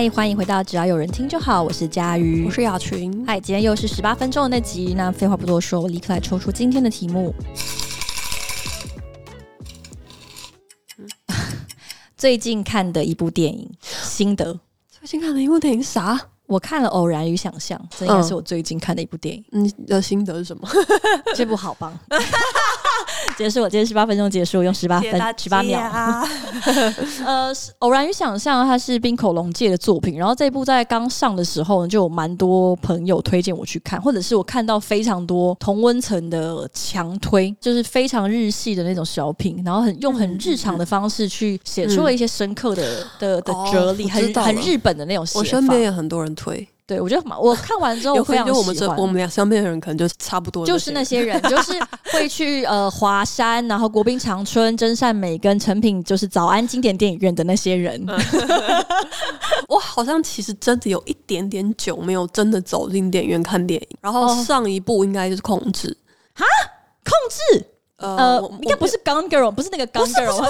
嗨，欢迎回到只要有人听就好，我是佳瑜，我是雅群。嗨，今天又是十八分钟的那集，那废话不多说，我立刻来抽出今天的题目。嗯、最近看的一部电影心得。最近看的一部电影啥？我看了《偶然与想象》，这应该是我最近看的一部电影。你的心得是什么？这部好棒。结束，我今天十八分钟结束，用十八分十八秒。呃，偶然与想象，它是冰口龙介的作品。然后这部在刚上的时候呢，就有蛮多朋友推荐我去看，或者是我看到非常多同温层的强推，就是非常日系的那种小品，然后很用很日常的方式去写出了一些深刻的、嗯、的的哲理，很很日本的那种写法。我身边也很多人推。对，我觉得我看完之后我非常喜欢。我们这我们俩身边的人可能就差不多，就是那些人，就是会去呃华山，然后国宾长春、真善美跟成品，就是早安经典电影院的那些人。我好像其实真的有一点点久没有真的走进电影院看电影，然后上一部应该就是控制哈，控制。呃，应该不是《Gone Girl》，不是那个《Gone Girl》，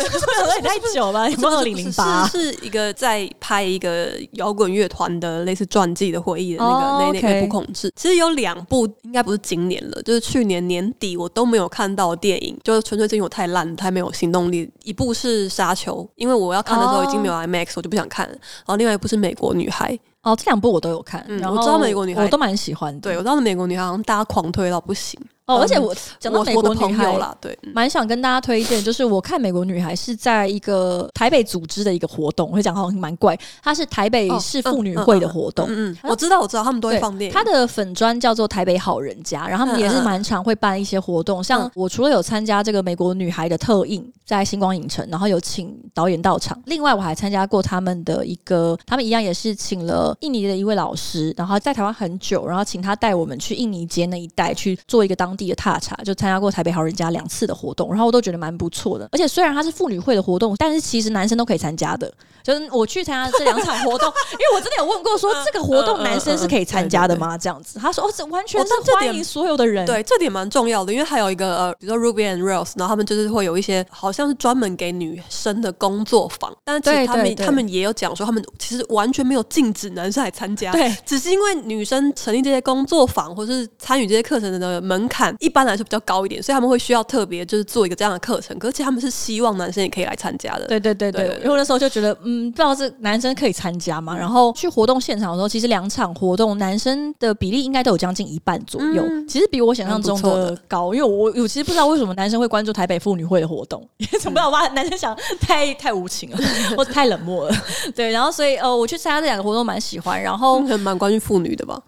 太久了，二零零八是一个在拍一个摇滚乐团的类似传记的回忆的那个、oh. 那那部控制。其实有两部，应该不是今年了，就是去年年底我都没有看到电影，就是纯粹是因为我太烂，太没有行动力。一部是《沙丘》，因为我要看的时候已经没有 IMAX，我就不想看了。然后另外一部是《美国女孩》。哦，这两部我都有看，然后我知道《美国女孩》，我都蛮喜欢的。对，我知道《美国女孩》好像大家狂推到不行。哦，而且我讲到美国女孩啦，对，蛮想跟大家推荐，就是我看《美国女孩》是在一个台北组织的一个活动，我会讲好像蛮怪，它是台北市妇女会的活动。嗯，我知道，我知道，他们都会放电影。他的粉专叫做台北好人家，然后他们也是蛮常会办一些活动，像我除了有参加这个《美国女孩》的特映，在星光影城，然后有请导演到场，另外我还参加过他们的一个，他们一样也是请了印尼的一位老师，然后在台湾很久，然后请他带我们去印尼街那一带去做一个当地的踏查，就。参加过台北好人家两次的活动，然后我都觉得蛮不错的。而且虽然它是妇女会的活动，但是其实男生都可以参加的。就是我去参加这两场活动，因为我真的有问过说 这个活动男生是可以参加的吗？这样子，他说哦，这完全是欢迎所有的人。对，这点蛮重要的，因为还有一个呃，比如说 Ruby and Rose，然后他们就是会有一些好像是专门给女生的工作坊，但是其实他们他们也有讲说，他们其实完全没有禁止男生来参加，对，只是因为女生成立这些工作坊或是参与这些课程的门槛一般来说比较高一点，所以他们会需要特别就是做一个这样的课程，可是其实他们是希望男生也可以来参加的。对对对对，对，因为那时候就觉得嗯，不知道是男。生可以参加吗？然后去活动现场的时候，其实两场活动男生的比例应该都有将近一半左右，嗯、其实比我想象中的高。因为我我其实不知道为什么男生会关注台北妇女会的活动，因为怎么不知道吧？男生想太太无情了，或者太冷漠了。对，然后所以呃，我去参加这两个活动蛮喜欢，然后蛮关于妇女的吧。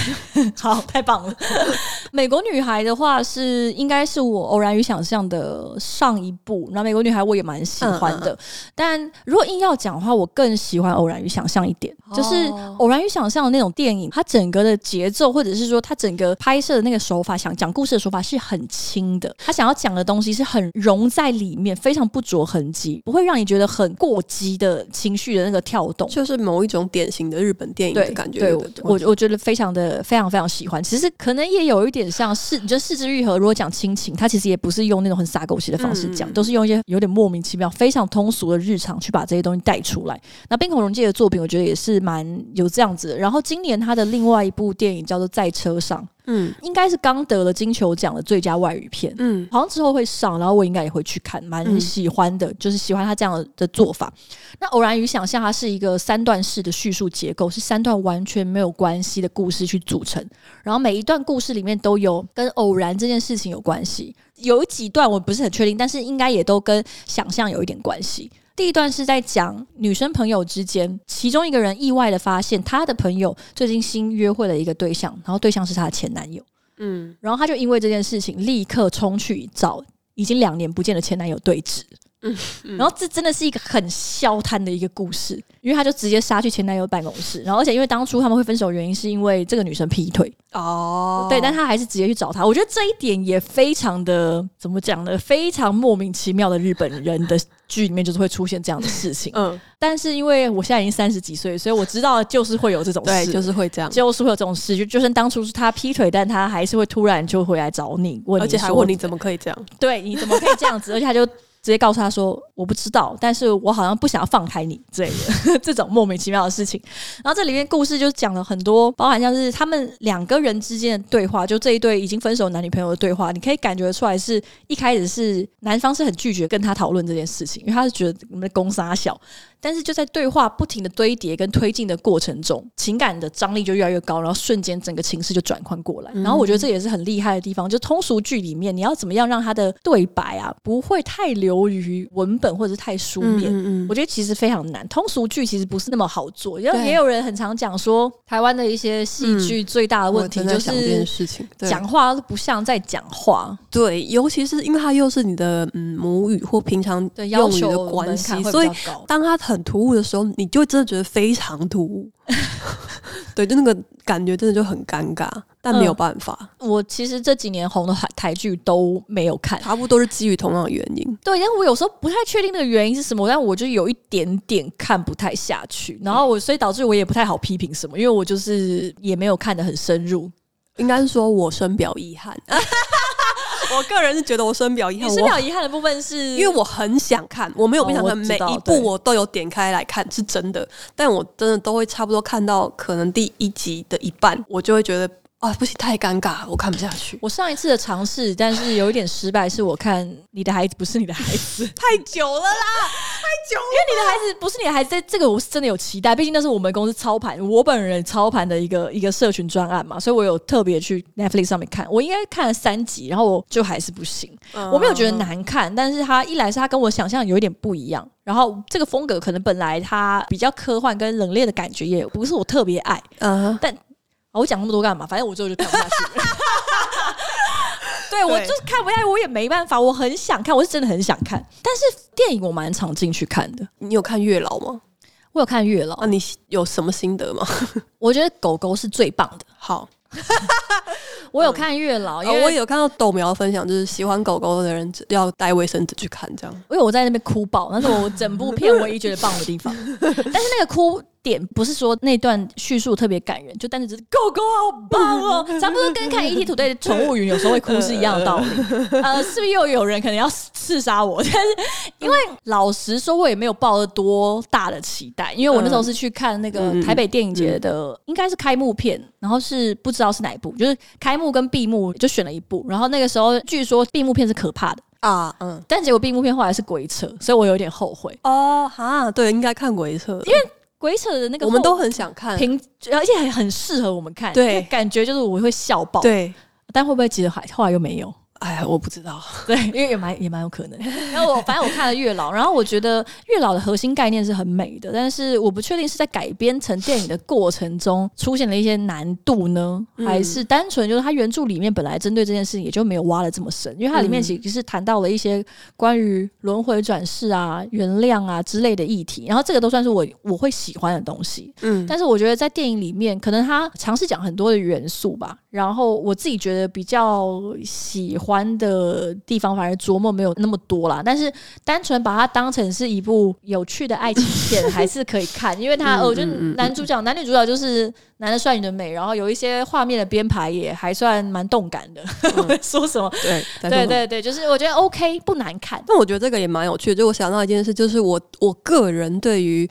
好，太棒了。美国女孩的话是应该是我偶然与想象的上一部，然后美国女孩我也蛮喜欢的。嗯嗯，但如果硬要讲的话，我更喜欢偶然与想象一点，就是偶然与想象的那种电影，它整个的节奏，或者是说它整个拍摄的那个手法，想讲故事的手法是很轻的，他想要讲的东西是很融在里面，非常不着痕迹，不会让你觉得很过激的情绪的那个跳动，就是某一种典型的日本电影的感觉。对，对我我觉得非常的非常非常喜欢。其实可能也有一点像是，你觉得是枝裕和如果讲亲情，它其实也不是用那种很撒狗血的方式讲，嗯、都是用一些有点莫名其妙、非常通俗的日常去把这些东西带出来。那冰孔融介的作品，我觉得也是蛮有这样子的。然后今年他的另外一部电影叫做《在车上》，嗯，应该是刚得了金球奖的最佳外语片，嗯，好像之后会上，然后我应该也会去看，蛮喜欢的，就是喜欢他这样的做法。那偶然与想象，它是一个三段式的叙述结构，是三段完全没有关系的故事去组成，然后每一段故事里面都有跟偶然这件事情有关系，有几段我不是很确定，但是应该也都跟想象有一点关系。第一段是在讲女生朋友之间，其中一个人意外的发现她的朋友最近新约会了一个对象，然后对象是她的前男友。嗯，然后她就因为这件事情立刻冲去找已经两年不见的前男友对峙。嗯，然后这真的是一个很消瘫的一个故事，因为他就直接杀去前男友办公室，然后而且因为当初他们会分手的原因是因为这个女生劈腿。哦，对，但他还是直接去找他，我觉得这一点也非常的怎么讲呢？非常莫名其妙的日本人的。剧里面就是会出现这样的事情，嗯，但是因为我现在已经三十几岁，所以我知道就是会有这种事，对，就是会这样，就是会有这种事，就就算当初是他劈腿，但他还是会突然就回来找你，问你，而且还问你怎么可以这样？对，你怎么可以这样子？而且他就直接告诉他说我不知道，但是我好像不想要放开你之类的这种莫名其妙的事情。然后这里面故事就讲了很多，包含像是他们两个人之间的对话，就这一对已经分手男女朋友的对话，你可以感觉出来是一开始是男方是很拒绝跟他讨论这件事情，因为他是觉得我们的公杀小。但是就在对话不停的堆叠跟推进的过程中，情感的张力就越来越高，然后瞬间整个情势就转换过来。然后我觉得这也是很厉害的地方，就通俗剧里面你要怎么样让他的对白啊不会太流于文本或者是太书面。嗯嗯，我觉得其实非常难，通俗剧其实不是那么好做。因为也有人很常讲说，台湾的一些戏剧最大的问题就是讲话不像在讲话。对，尤其是因为它又是你的嗯母语或平常用语的关系，所以当他。很突兀的时候，你就真的觉得非常突兀，对，就那个感觉真的就很尴尬，但没有办法。嗯、我其实这几年红的台剧都没有看，差不多是基于同样的原因。对，因为我有时候不太确定那个原因是什么，但我就有一点点看不太下去，然后我所以导致我也不太好批评什么，因为我就是也没有看得很深入，应该是说我深表遗憾。我个人是觉得我深表遗憾。你深表遗憾的部分是因为我很想看，我没有不想看，每一部我都有点开来看，是真的。但我真的都会差不多看到可能第一集的一半，我就会觉得。啊，不行，太尴尬，我看不下去。我上一次的尝试，但是有一点失败，是我看你的孩子不是你的孩子，太久了啦，太久了。因为你的孩子不是你的孩子，在这个我是真的有期待，毕竟那是我们公司操盘，我本人操盘的一个一个社群专案嘛，所以我有特别去 Netflix 上面看。我应该看了三集，然后我就还是不行。我没有觉得难看，但是他一来是他跟我想象有一点不一样，然后这个风格可能本来他比较科幻跟冷冽的感觉也不是我特别爱，嗯，但。我讲那么多干嘛？反正我最后就看不下去了。对，我就是看不下去，我也没办法。我很想看，我是真的很想看。但是电影我蛮常进去看的。你有看《月老》吗？我有看《月老》。那你有什么心得吗？我觉得狗狗是最棒的。好。我有看月老，因为我有看到豆苗分享，就是喜欢狗狗的人要带卫生纸去看这样。因为我在那边哭爆，那是我整部片唯一觉得棒的地方。但是那个哭点不是说那段叙述特别感人，就单纯只是狗狗好棒哦，差不多跟看 ET 土队的宠物云有时候会哭是一样的道理。呃，是不是又有人可能要刺杀我？但是因为老实说，我也没有抱了多大的期待，因为我那时候是去看那个台北电影节的，应该是开幕片，然后是不知道是哪一部，就是开幕跟闭幕就选了一部，然后那个时候据说闭幕片是可怕的。啊，嗯，但结果闭幕片后来是鬼扯，所以我有点后悔。哦，哈，对，应该看鬼扯，因为鬼扯的那个我们都很想看，平而且还很适合我们看，对，感觉就是我会笑爆，对，但会不会其实还后来又没有？哎呀，我不知道，对，因为也蛮也蛮有可能。然后我反正我看了月老，然后我觉得月老的核心概念是很美的，但是我不确定是在改编成电影的过程中出现了一些难度呢，还是单纯就是它原著里面本来针对这件事情也就没有挖的这么深，因为它里面其实是谈到了一些关于轮回转世啊、原谅啊之类的议题，然后这个都算是我我会喜欢的东西。嗯，但是我觉得在电影里面，可能他尝试讲很多的元素吧，然后我自己觉得比较喜欢。的地方反而琢磨没有那么多啦，但是单纯把它当成是一部有趣的爱情片还是可以看，因为它我觉得男主角、男女主角就是男的帅，女的美，然后有一些画面的编排也还算蛮动感的。嗯、说什么？对对对对，就是我觉得 OK，不难看。那我觉得这个也蛮有趣的，就我想到一件事，就是我我个人对于。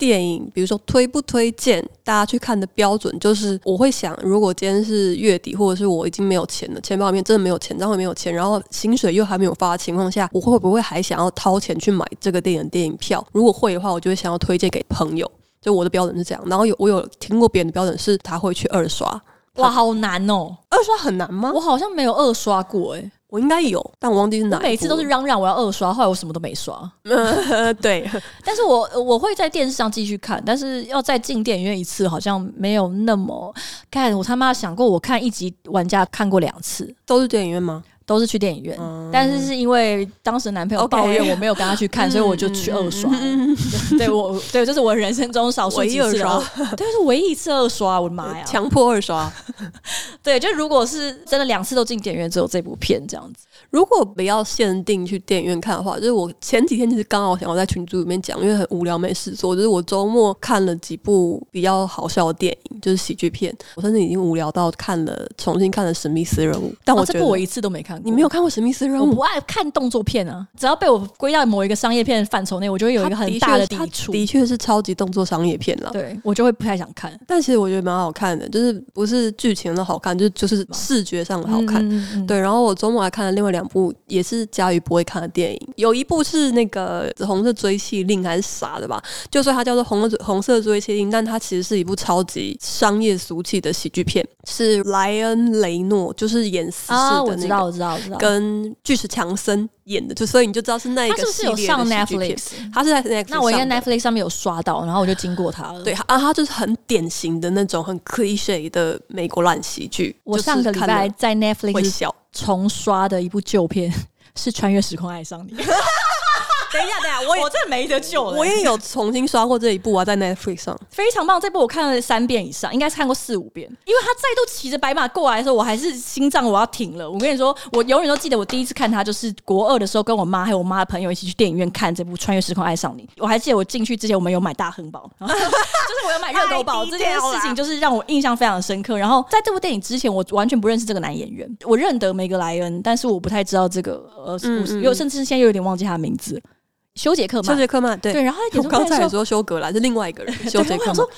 电影，比如说推不推荐大家去看的标准，就是我会想，如果今天是月底，或者是我已经没有钱了，钱包里面真的没有钱，账户没有钱，然后薪水又还没有发的情况下，我会不会还想要掏钱去买这个电影电影票？如果会的话，我就会想要推荐给朋友。就我的标准是这样。然后有我有听过别人的标准是，他会去二刷。哇，好难哦！二刷很难吗？我好像没有二刷过，诶。我应该有，但我忘记是哪。每次都是嚷嚷我要二刷，后来我什么都没刷。对，但是我我会在电视上继续看，但是要再进电影院一次，好像没有那么看。我他妈想过，我看一集玩家看过两次，都是电影院吗？都是去电影院，嗯、但是是因为当时男朋友抱怨我没有跟他去看.所以我就去二刷。嗯、对我，对，这、就是我人生中少数几次二刷，对，是唯一一次二刷。我的妈呀，强迫二刷。对，就如果是真的两次都进电影院，只有这部片这样子。如果不要限定去电影院看的话，就是我前几天其实刚好想要在群组里面讲，因为很无聊没事做，就是我周末看了几部比较好笑的电影，就是喜剧片。我甚至已经无聊到看了重新看了《史密斯人物》，但我觉得、哦、这部我一次都没看过。你没有看过《史密斯任务》？我不爱看动作片啊，只要被我归到某一个商业片范畴内，我就会有一个很大的抵触。的确是超级动作商业片了，对我就会不太想看。但其实我觉得蛮好看的，就是不是剧情的好看，就是就是视觉上的好看。嗯嗯嗯对，然后我周末还看了另外两部，也是。佳瑜不会看的电影，有一部是那个《红色追缉令》还是啥的吧？就说它叫做红《红红色追妻令》，但它其实是一部超级商业俗气的喜剧片，是莱恩·雷诺就是演死侍的那个，我知道，我知道，我知道，跟巨石强森演的，就所以你就知道是那一个系列的剧片。他是不是有上 Netflix？他是在 Netflix，那我应该 Netflix 上面有刷到，然后我就经过他了。对啊，他就是很典型的那种很 cliche 的美国烂喜剧。我上个礼拜在 Netflix 重刷的一部旧片。是穿越时空爱上你。等一下，等一下，我我真的没得救了。我也有重新刷过这一部啊，在 Netflix 上，非常棒。这部我看了三遍以上，应该是看过四五遍。因为他再度骑着白马过来的时候，我还是心脏我要停了。我跟你说，我永远都记得我第一次看他，就是国二的时候，跟我妈还有我妈的朋友一起去电影院看这部《穿越时空爱上你》。我还记得我进去之前，我们有买大亨堡，就是我有买热狗堡。这件事情就是让我印象非常深刻。然后在这部电影之前，我完全不认识这个男演员。我认得梅格莱恩，但是我不太知道这个呃故事，有甚至现在又有点忘记他的名字。休杰克曼，修杰克曼，对对，然后我刚才也说修格兰是另外一个人，修杰克曼。说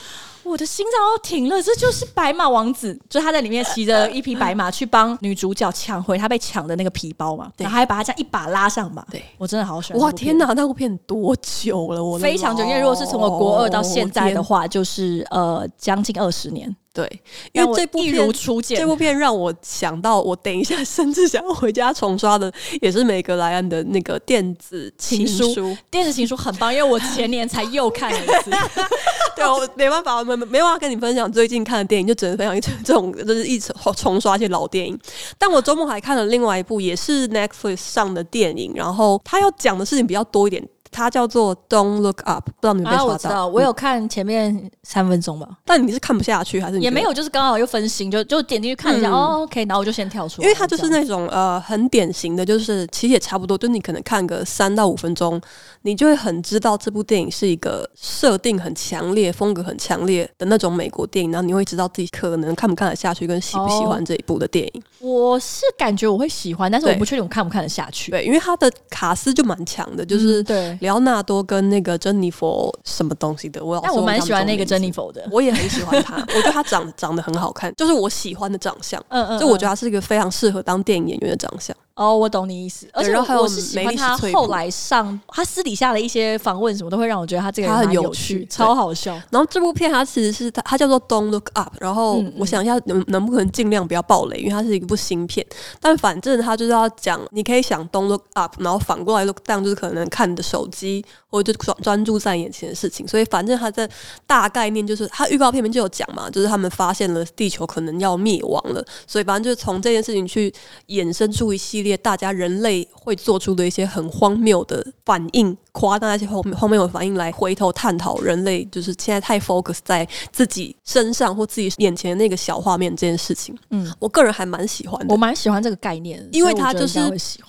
我的心脏要停了，这就是白马王子，就他在里面骑着一匹白马去帮女主角抢回他被抢的那个皮包嘛，然后还把他这样一把拉上嘛。对，我真的好喜欢。哇，天哪，那部片多久了？我非常久，因为如果是从我国二到现在的话，就是呃将近二十年。对，因为这部片如初见，这部片让我想到，我等一下甚至想要回家重刷的，也是梅格莱恩的那个电子情书。电子情书很棒，因为我前年才又看了一次。对，我没办法，没没办法跟你分享最近看的电影，就只能分享一 这种，就是一重重刷一些老电影。但我周末还看了另外一部，也是 Netflix 上的电影，然后他要讲的事情比较多一点。它叫做 Don't Look Up，不知道你有没有刷到？啊，我知道，我有看前面三分钟吧。嗯，但你是看不下去还是？也没有，就是刚好又分心，就就点进去看一下。嗯、哦，OK，然后我就先跳出来。因为它就是那种呃很典型的，就是其实也差不多，就你可能看个三到五分钟，你就会很知道这部电影是一个设定很强烈、风格很强烈的那种美国电影，然后你会知道自己可能看不看得下去，跟喜不喜欢这一部的电影。哦、我是感觉我会喜欢，但是我不确定我看不看得下去。对，因为它的卡斯就蛮强的，就是对莱昂纳多跟。那个珍妮佛什么东西的，我但我蛮喜欢那个珍妮佛的，我也很喜欢她，我觉得她长长得很好看，就是我喜欢的长相，嗯嗯，就我觉得她是一个非常适合当电影演员的长相。哦，我懂你意思，而且我是喜欢他后来上他私底下的一些访问，什么都会让我觉得他这个人很有趣，超好笑。然后这部片它其实是它它叫做 Don't Look Up，然后我想一下能能不能尽量不要暴雷，因为它是一部新片。但反正它就是要讲，你可以想 Don't Look Up，然后反过来 Look Down，就是可能看你的手机或者就专专注在眼前的事情。所以反正它在大概念就是，它预告片里面就有讲嘛，就是他们发现了地球可能要灭亡了，所以反正就是从这件事情去衍生出一系列大家人类会做出的一些很荒谬的反应，夸大那些荒荒谬的反应来回头探讨人类就是现在太 focus 在自己身上或自己眼前的那个小画面这件事情。嗯，我个人还蛮喜欢的，我蛮喜欢这个概念，因为它就是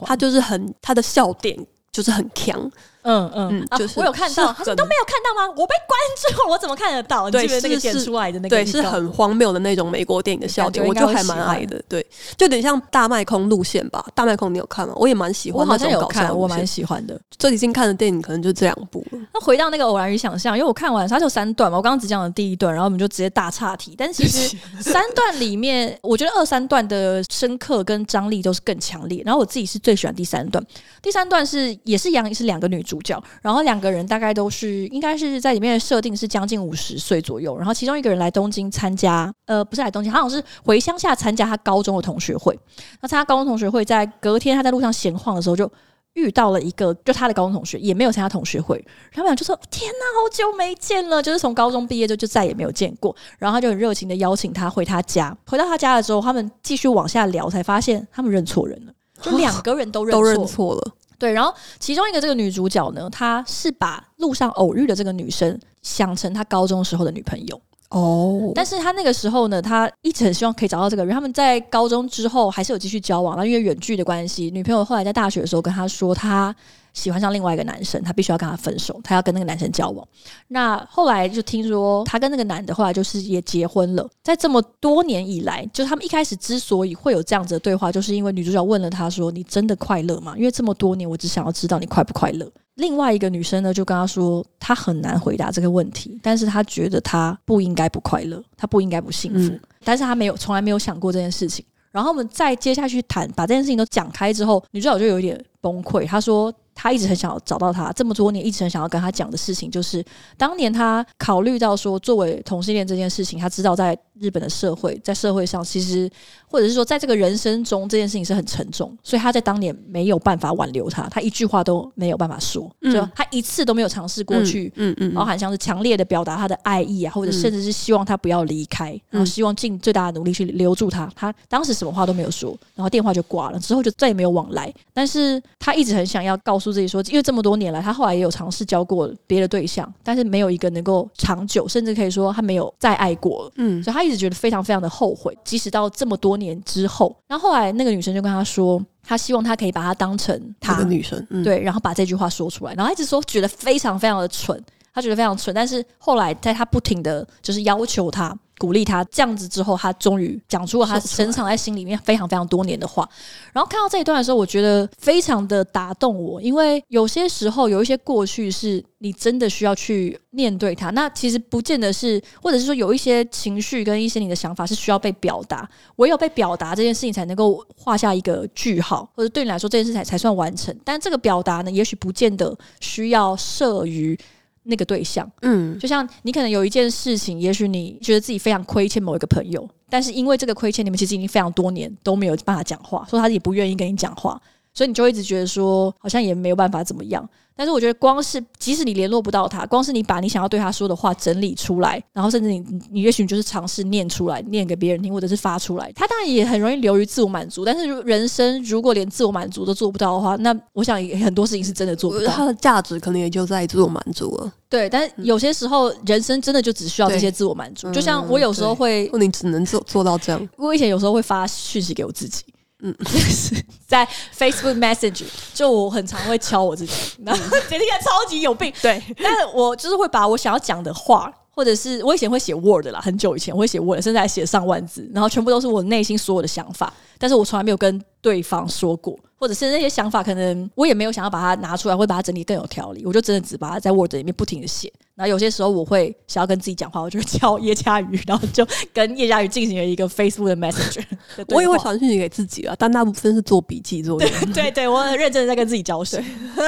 它就是很它的笑点就是很强。嗯嗯，就是我有看到，他说都没有看到吗？我被关注，我怎么看得到？对，是那个剪出来的那个，对，是很荒谬的那种美国电影的笑点，我就还蛮爱的。对，就有点像大麦空路线吧。大麦空你有看吗？我也蛮喜欢，我好像有看，我蛮喜欢的。最近看的电影可能就这两部。那回到那个偶然与想象，因为我看完它就三段嘛，我刚刚只讲了第一段，然后我们就直接大岔题。但其实 三段里面，我觉得二三段的深刻跟张力都是更强烈。然后我自己是最喜欢第三段。第三段是也是一样，是两个女主主角，然后两。个人大概都是应该是在里面的设定是将近五十岁左右，然后其中一个人来东京参加，呃，不是来东京，好像是回乡下参加他高中的同学会。那参加高中同学会，在隔天他在路上闲晃的时候，就遇到了一个就他的高中同学，也没有参加同学会。他们俩就说：“天哪，好久没见了！”就是从高中毕业就就再也没有见过。然后他就很热情的邀请他回他家。回到他家的时候，他们继续往下聊，才发现他们认错人了，就两个人都认错，都认错了。对，然后其中一个这个女主角呢，她是把路上偶遇的这个女生想成她高中时候的女朋友哦。但是他那个时候呢，他一直很希望可以找到这个人。他们在高中之后还是有继续交往，那因为远距的关系，女朋友后来在大学的时候跟他说，他喜欢上另外一个男生，他必须要跟他分手，他要跟那个男生交往。那后来就听说他跟那个男的后来就是也结婚了。在这么多年以来，就是他们一开始之所以会有这样子的对话，就是因为女主角问了他说：“你真的快乐吗？”因为这么多年，我只想要知道你快不快乐。另外一个女生呢，就跟他说，她很难回答这个问题，但是她觉得她不应该不快乐，她不应该不幸福，嗯、但是她没有从来没有想过这件事情。然后我们再接下去谈，把这件事情都讲开之后，女主角就有一点崩溃，她说。他一直很想要找到他，这么多年一直很想要跟他讲的事情，就是当年他考虑到说，作为同性恋这件事情，他知道在日本的社会，在社会上，其实或者是说，在这个人生中，这件事情是很沉重，所以他在当年没有办法挽留他，他一句话都没有办法说，就、嗯、他一次都没有尝试过去，嗯嗯，包含像是强烈的表达他的爱意啊，或者甚至是希望他不要离开，然后希望尽最大的努力去留住他。他当时什么话都没有说，然后电话就挂了，之后就再也没有往来。但是他一直很想要告诉。说自己说，因为这么多年来，他后来也有尝试交过别的对象，但是没有一个能够长久，甚至可以说他没有再爱过。嗯，所以他一直觉得非常非常的后悔。即使到这么多年之后，然后后来那个女生就跟他说，他希望他可以把他当成他的女生，嗯、对，然后把这句话说出来。然后他一直说觉得非常非常的蠢，他觉得非常蠢。但是后来在他不停的就是要求他。鼓励他这样子之后，他终于讲出了他深藏在心里面非常非常多年的话。然后看到这一段的时候，我觉得非常的打动我，因为有些时候有一些过去是你真的需要去面对它。那其实不见得是，或者是说有一些情绪跟一些你的想法是需要被表达，唯有被表达这件事情才能够画下一个句号，或者对你来说这件事情才才算完成。但这个表达呢，也许不见得需要设于。那个对象，嗯，就像你可能有一件事情，也许你觉得自己非常亏欠某一个朋友，但是因为这个亏欠，你们其实已经非常多年都没有办法讲话，说他也不愿意跟你讲话。所以你就一直觉得说，好像也没有办法怎么样。但是我觉得，光是即使你联络不到他，光是你把你想要对他说的话整理出来，然后甚至你你也许就是尝试念出来，念给别人听，或者是发出来，他当然也很容易流于自我满足。但是人生如果连自我满足都做不到的话，那我想很多事情是真的做不到。他的价值可能也就在自我满足了。对，但有些时候人生真的就只需要这些自我满足。就像我有时候会，你只能做做到这样。我以前有时候会发讯息给我自己。嗯，就 是在 Facebook Messenger，就我很常会敲我自己，然后觉得超级有病，对，但是我就是会把我想要讲的话，或者是我以前会写 Word 啦，很久以前我会写 Word，现在写上万字，然后全部都是我内心所有的想法，但是我从来没有跟对方说过。或者是那些想法，可能我也没有想要把它拿出来，会把它整理更有条理。我就真的只把它在 Word 里面不停的写。然后有些时候我会想要跟自己讲话，我就会叫叶嘉瑜，然后就跟叶嘉瑜进行了一个 Facebook 的 Messenger。我也会传讯息给自己啊，但大部分是做笔记做的。对对对，我很认真的在跟自己浇水，好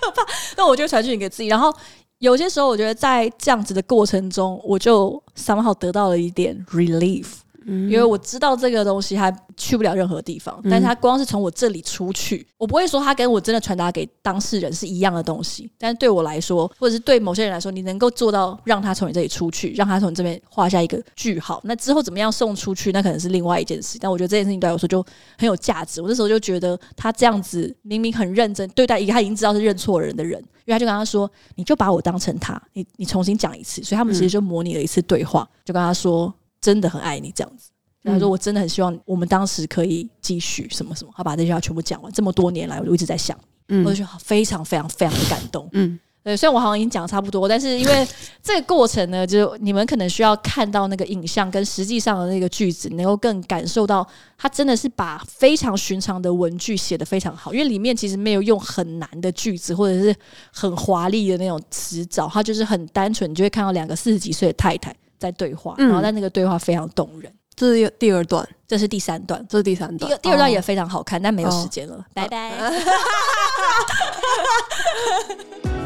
可怕。那我就传讯息给自己，然后有些时候我觉得在这样子的过程中，我就 somehow 得到了一点 relief。因为我知道这个东西它去不了任何地方，但是它光是从我这里出去，我不会说它跟我真的传达给当事人是一样的东西。但是对我来说，或者是对某些人来说，你能够做到让他从你这里出去，让他从你这边画下一个句号，那之后怎么样送出去，那可能是另外一件事。但我觉得这件事情对我来说就很有价值。我那时候就觉得他这样子明明很认真对待一个他已经知道是认错人的人，因为他就跟他说：“你就把我当成他，你你重新讲一次。”所以他们其实就模拟了一次对话，就跟他说。真的很爱你这样子，他说我真的很希望我们当时可以继续什么什么，他把这句话全部讲完。这么多年来，我就一直在想，嗯，我就觉得非常非常非常的感动，嗯，对。虽然我好像已经讲的差不多，但是因为这个过程呢，就你们可能需要看到那个影像跟实际上的那个句子，能够更感受到他真的是把非常寻常的文句写得非常好。因为里面其实没有用很难的句子或者是很华丽的那种词藻，他就是很单纯，你就会看到两个四十几岁的太太。在对话，然后但那个对话非常动人。这是第二段，这是第三段，这是第三段。第二第二段也非常好看，但没有时间了，拜拜。